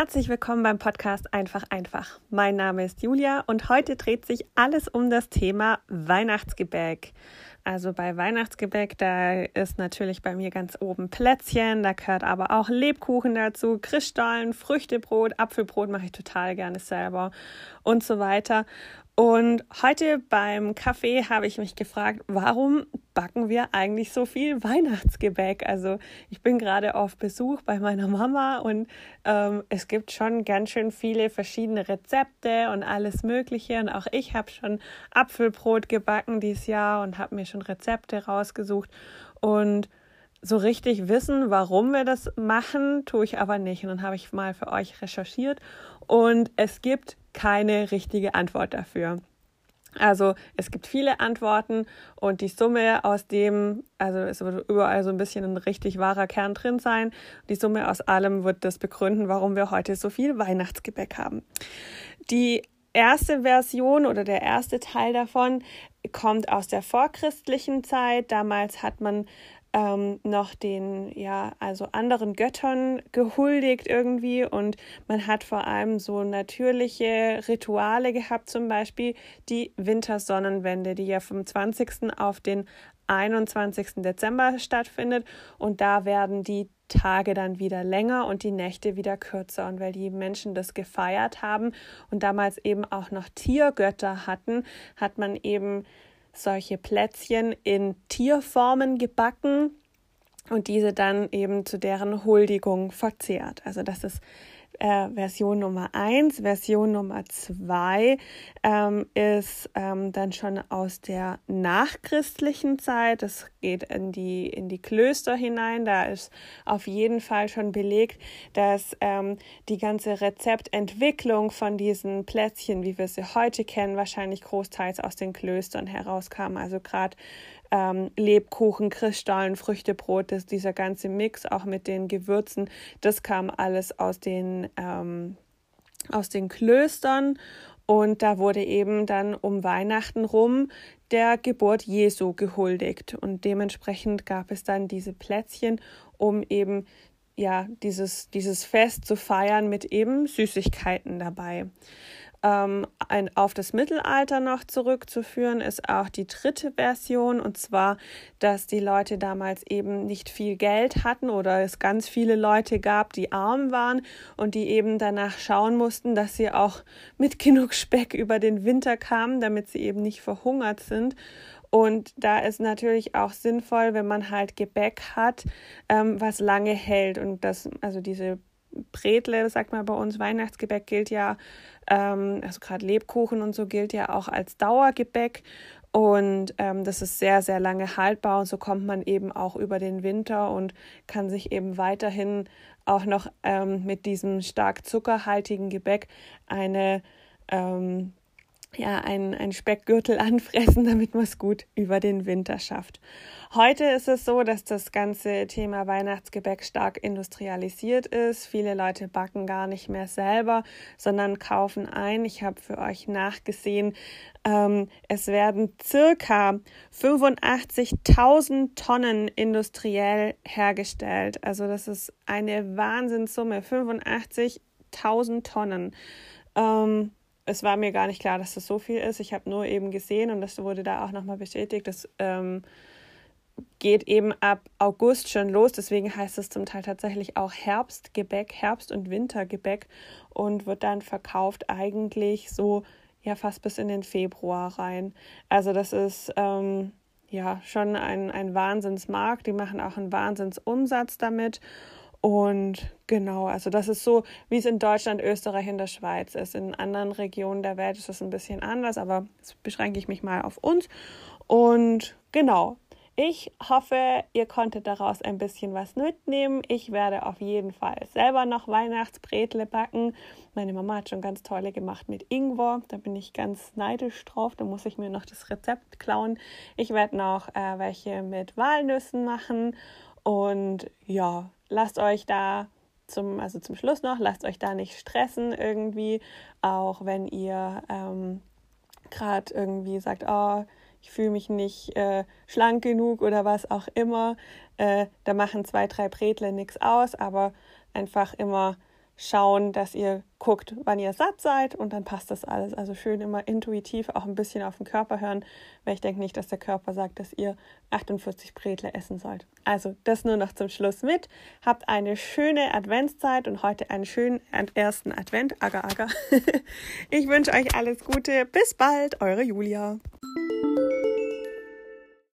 Herzlich willkommen beim Podcast Einfach einfach. Mein Name ist Julia und heute dreht sich alles um das Thema Weihnachtsgebäck. Also bei Weihnachtsgebäck, da ist natürlich bei mir ganz oben Plätzchen, da gehört aber auch Lebkuchen dazu, Christstollen, Früchtebrot, Apfelbrot mache ich total gerne selber und so weiter. Und heute beim Kaffee habe ich mich gefragt, warum backen wir eigentlich so viel Weihnachtsgebäck? Also ich bin gerade auf Besuch bei meiner Mama und ähm, es gibt schon ganz schön viele verschiedene Rezepte und alles Mögliche. Und auch ich habe schon Apfelbrot gebacken dieses Jahr und habe mir schon Rezepte rausgesucht. Und so richtig wissen, warum wir das machen, tue ich aber nicht. Und dann habe ich mal für euch recherchiert und es gibt keine richtige Antwort dafür. Also es gibt viele Antworten und die Summe aus dem, also es wird überall so ein bisschen ein richtig wahrer Kern drin sein. Die Summe aus allem wird das begründen, warum wir heute so viel Weihnachtsgebäck haben. Die erste Version oder der erste Teil davon kommt aus der vorchristlichen Zeit. Damals hat man ähm, noch den, ja, also anderen Göttern gehuldigt irgendwie und man hat vor allem so natürliche Rituale gehabt, zum Beispiel die Wintersonnenwende, die ja vom 20. auf den 21. Dezember stattfindet und da werden die Tage dann wieder länger und die Nächte wieder kürzer. Und weil die Menschen das gefeiert haben und damals eben auch noch Tiergötter hatten, hat man eben solche Plätzchen in Tierformen gebacken und diese dann eben zu deren Huldigung verzehrt. Also das ist äh, Version Nummer 1. Version Nummer 2 ähm, ist ähm, dann schon aus der nachchristlichen Zeit. Das geht in die, in die Klöster hinein. Da ist auf jeden Fall schon belegt, dass ähm, die ganze Rezeptentwicklung von diesen Plätzchen, wie wir sie heute kennen, wahrscheinlich großteils aus den Klöstern herauskam. Also gerade ähm, Lebkuchen, Kristallen, Früchtebrot, das, dieser ganze Mix auch mit den Gewürzen, das kam alles aus den, ähm, aus den Klöstern. Und da wurde eben dann um Weihnachten rum der Geburt Jesu gehuldigt. Und dementsprechend gab es dann diese Plätzchen, um eben ja dieses, dieses Fest zu feiern mit eben Süßigkeiten dabei ähm, ein, auf das Mittelalter noch zurückzuführen, ist auch die dritte Version, und zwar, dass die Leute damals eben nicht viel Geld hatten oder es ganz viele Leute gab, die arm waren und die eben danach schauen mussten, dass sie auch mit genug Speck über den Winter kamen, damit sie eben nicht verhungert sind. Und da ist natürlich auch sinnvoll, wenn man halt Gebäck hat, ähm, was lange hält. Und das, also diese Bretle, sagt man bei uns, Weihnachtsgebäck gilt ja, ähm, also gerade Lebkuchen und so gilt ja auch als Dauergebäck. Und ähm, das ist sehr, sehr lange haltbar und so kommt man eben auch über den Winter und kann sich eben weiterhin auch noch ähm, mit diesem stark zuckerhaltigen Gebäck eine ähm, ja, ein, ein Speckgürtel anfressen, damit man es gut über den Winter schafft. Heute ist es so, dass das ganze Thema Weihnachtsgebäck stark industrialisiert ist. Viele Leute backen gar nicht mehr selber, sondern kaufen ein. Ich habe für euch nachgesehen, ähm, es werden circa 85.000 Tonnen industriell hergestellt. Also das ist eine Wahnsinnssumme, 85.000 Tonnen. Ähm, es war mir gar nicht klar, dass das so viel ist. Ich habe nur eben gesehen und das wurde da auch nochmal bestätigt, das ähm, geht eben ab August schon los. Deswegen heißt es zum Teil tatsächlich auch Herbstgebäck, Herbst- und Wintergebäck und wird dann verkauft eigentlich so ja fast bis in den Februar rein. Also das ist ähm, ja schon ein, ein Wahnsinnsmarkt. Die machen auch einen Wahnsinnsumsatz damit. Und genau, also das ist so, wie es in Deutschland, Österreich und der Schweiz ist. In anderen Regionen der Welt ist das ein bisschen anders, aber jetzt beschränke ich mich mal auf uns. Und genau, ich hoffe, ihr konntet daraus ein bisschen was mitnehmen. Ich werde auf jeden Fall selber noch Weihnachtsbretle backen. Meine Mama hat schon ganz tolle gemacht mit Ingwer. Da bin ich ganz neidisch drauf. Da muss ich mir noch das Rezept klauen. Ich werde noch äh, welche mit Walnüssen machen. Und ja, lasst euch da zum, also zum Schluss noch, lasst euch da nicht stressen irgendwie, auch wenn ihr ähm, gerade irgendwie sagt, oh, ich fühle mich nicht äh, schlank genug oder was auch immer. Äh, da machen zwei, drei Bretle nichts aus, aber einfach immer schauen, dass ihr guckt, wann ihr satt seid und dann passt das alles. Also schön immer intuitiv auch ein bisschen auf den Körper hören, weil ich denke nicht, dass der Körper sagt, dass ihr 48 Bretle essen sollt. Also das nur noch zum Schluss mit. Habt eine schöne Adventszeit und heute einen schönen ersten Advent. Agar, agar. ich wünsche euch alles Gute. Bis bald, eure Julia.